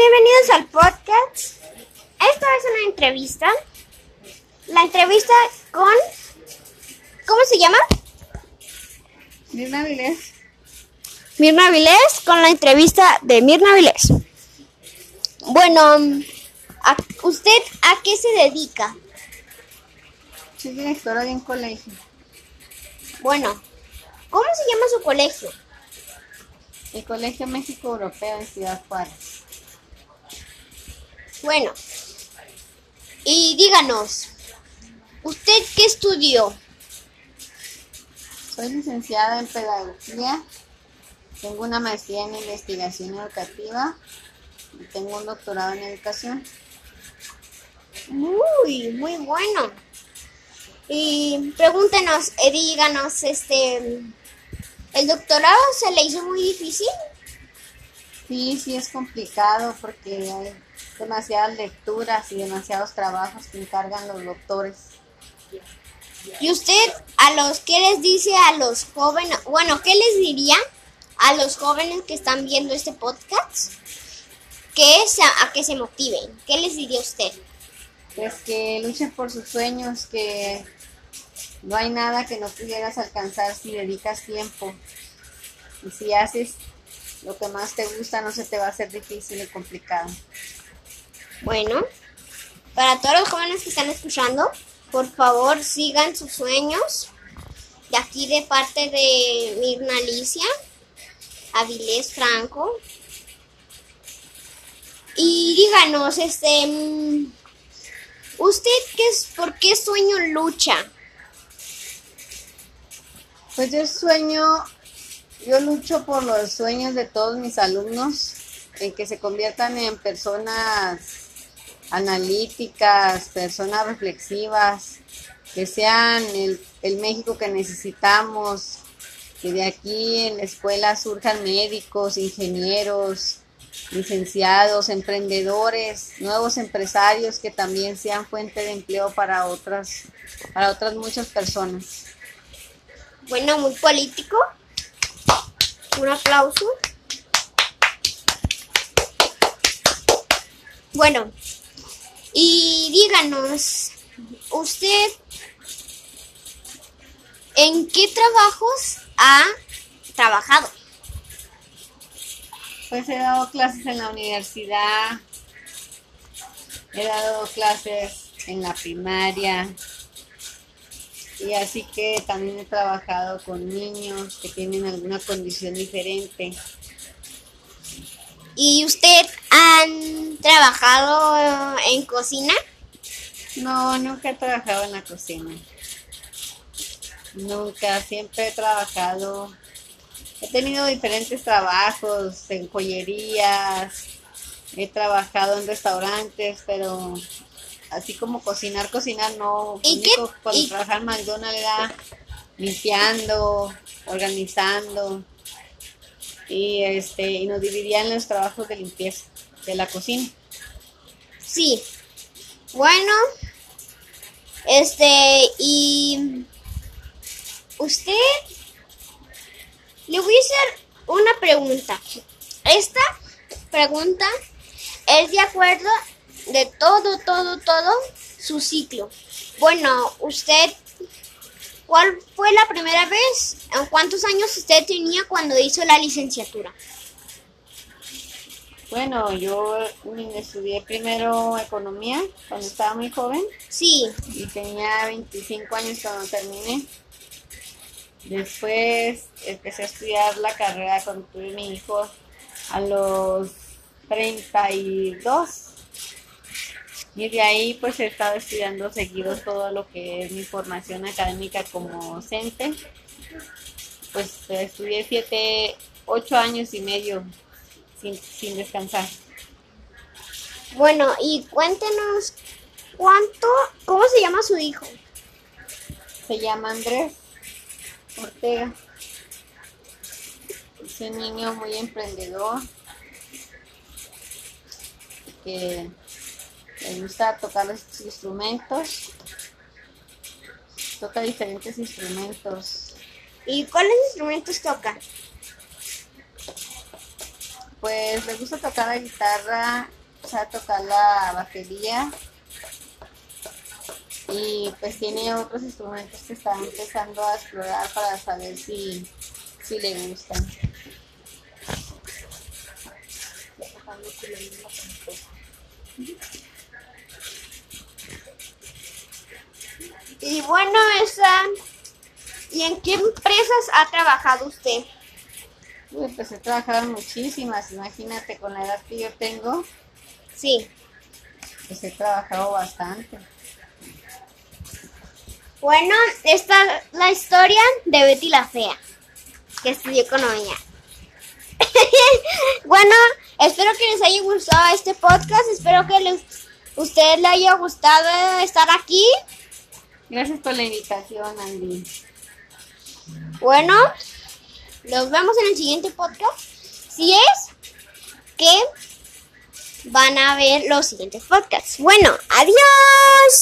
bienvenidos al podcast. Esta es una entrevista. La entrevista con... ¿Cómo se llama? Mirna Vilés. Mirna Vilés con la entrevista de Mirna Vilés. Bueno, ¿a- ¿usted a qué se dedica? Soy directora de un colegio. Bueno, ¿cómo se llama su colegio? El Colegio México Europeo en Ciudad Juárez. Bueno, y díganos, ¿usted qué estudió? Soy licenciada en Pedagogía. Tengo una maestría en Investigación Educativa. Y tengo un doctorado en Educación. Muy, muy bueno. Y pregúntenos, eh, díganos, este, ¿el doctorado se le hizo muy difícil? Sí, sí es complicado porque hay demasiadas lecturas y demasiados trabajos que encargan los doctores. ¿Y usted a los qué les dice a los jóvenes? Bueno, ¿qué les diría a los jóvenes que están viendo este podcast? Que se, a que se motiven. ¿Qué les diría usted? Pues que luchen por sus sueños, que no hay nada que no pudieras alcanzar si dedicas tiempo. Y si haces lo que más te gusta, no se te va a hacer difícil y complicado. Bueno, para todos los jóvenes que están escuchando, por favor sigan sus sueños. De aquí de parte de Mirna Alicia, Avilés Franco. Y díganos, este, mm, ¿usted qué es, por qué sueño lucha? Pues yo sueño, yo lucho por los sueños de todos mis alumnos, en que se conviertan en personas analíticas, personas reflexivas, que sean el, el México que necesitamos, que de aquí en la escuela surjan médicos, ingenieros, licenciados, emprendedores, nuevos empresarios que también sean fuente de empleo para otras, para otras muchas personas. Bueno, muy político. Un aplauso. Bueno, y díganos, ¿usted en qué trabajos ha trabajado? Pues he dado clases en la universidad, he dado clases en la primaria y así que también he trabajado con niños que tienen alguna condición diferente. ¿Y usted han trabajado en cocina? No, nunca he trabajado en la cocina. Nunca, siempre he trabajado. He tenido diferentes trabajos en joyerías, he trabajado en restaurantes, pero así como cocinar, cocinar no. ¿Y qué- Cuando y- trabajaba en McDonald's era limpiando, organizando y este y nos dividían los trabajos de limpieza de la cocina. Sí. Bueno, este, y usted, le voy a hacer una pregunta. Esta pregunta es de acuerdo de todo, todo, todo su ciclo. Bueno, usted, ¿cuál fue la primera vez? ¿En ¿Cuántos años usted tenía cuando hizo la licenciatura? Bueno, yo mm, estudié primero economía cuando estaba muy joven Sí, y tenía 25 años cuando terminé. Después empecé a estudiar la carrera cuando tuve mi hijo a los 32. Y de ahí pues he estado estudiando seguido todo lo que es mi formación académica como docente. Pues estudié siete, ocho años y medio sin, sin descansar. Bueno, y cuéntenos cuánto, ¿cómo se llama su hijo? Se llama Andrés Ortega. Es un niño muy emprendedor que le gusta tocar los instrumentos. Toca diferentes instrumentos. ¿Y cuáles instrumentos toca? Pues le gusta tocar la guitarra, o sea, tocar la batería. Y pues tiene otros instrumentos que está empezando a explorar para saber si, si le gustan. Y bueno, esa. ¿Y en qué empresas ha trabajado usted? Uy, pues he trabajado muchísimas, imagínate con la edad que yo tengo, Sí. pues he trabajado bastante. Bueno, esta es la historia de Betty la Fea, que estudió economía. bueno, espero que les haya gustado este podcast, espero que les, ustedes le haya gustado estar aquí. Gracias por la invitación, Andy. Bueno, nos vemos en el siguiente podcast. Si es que van a ver los siguientes podcasts. Bueno, adiós.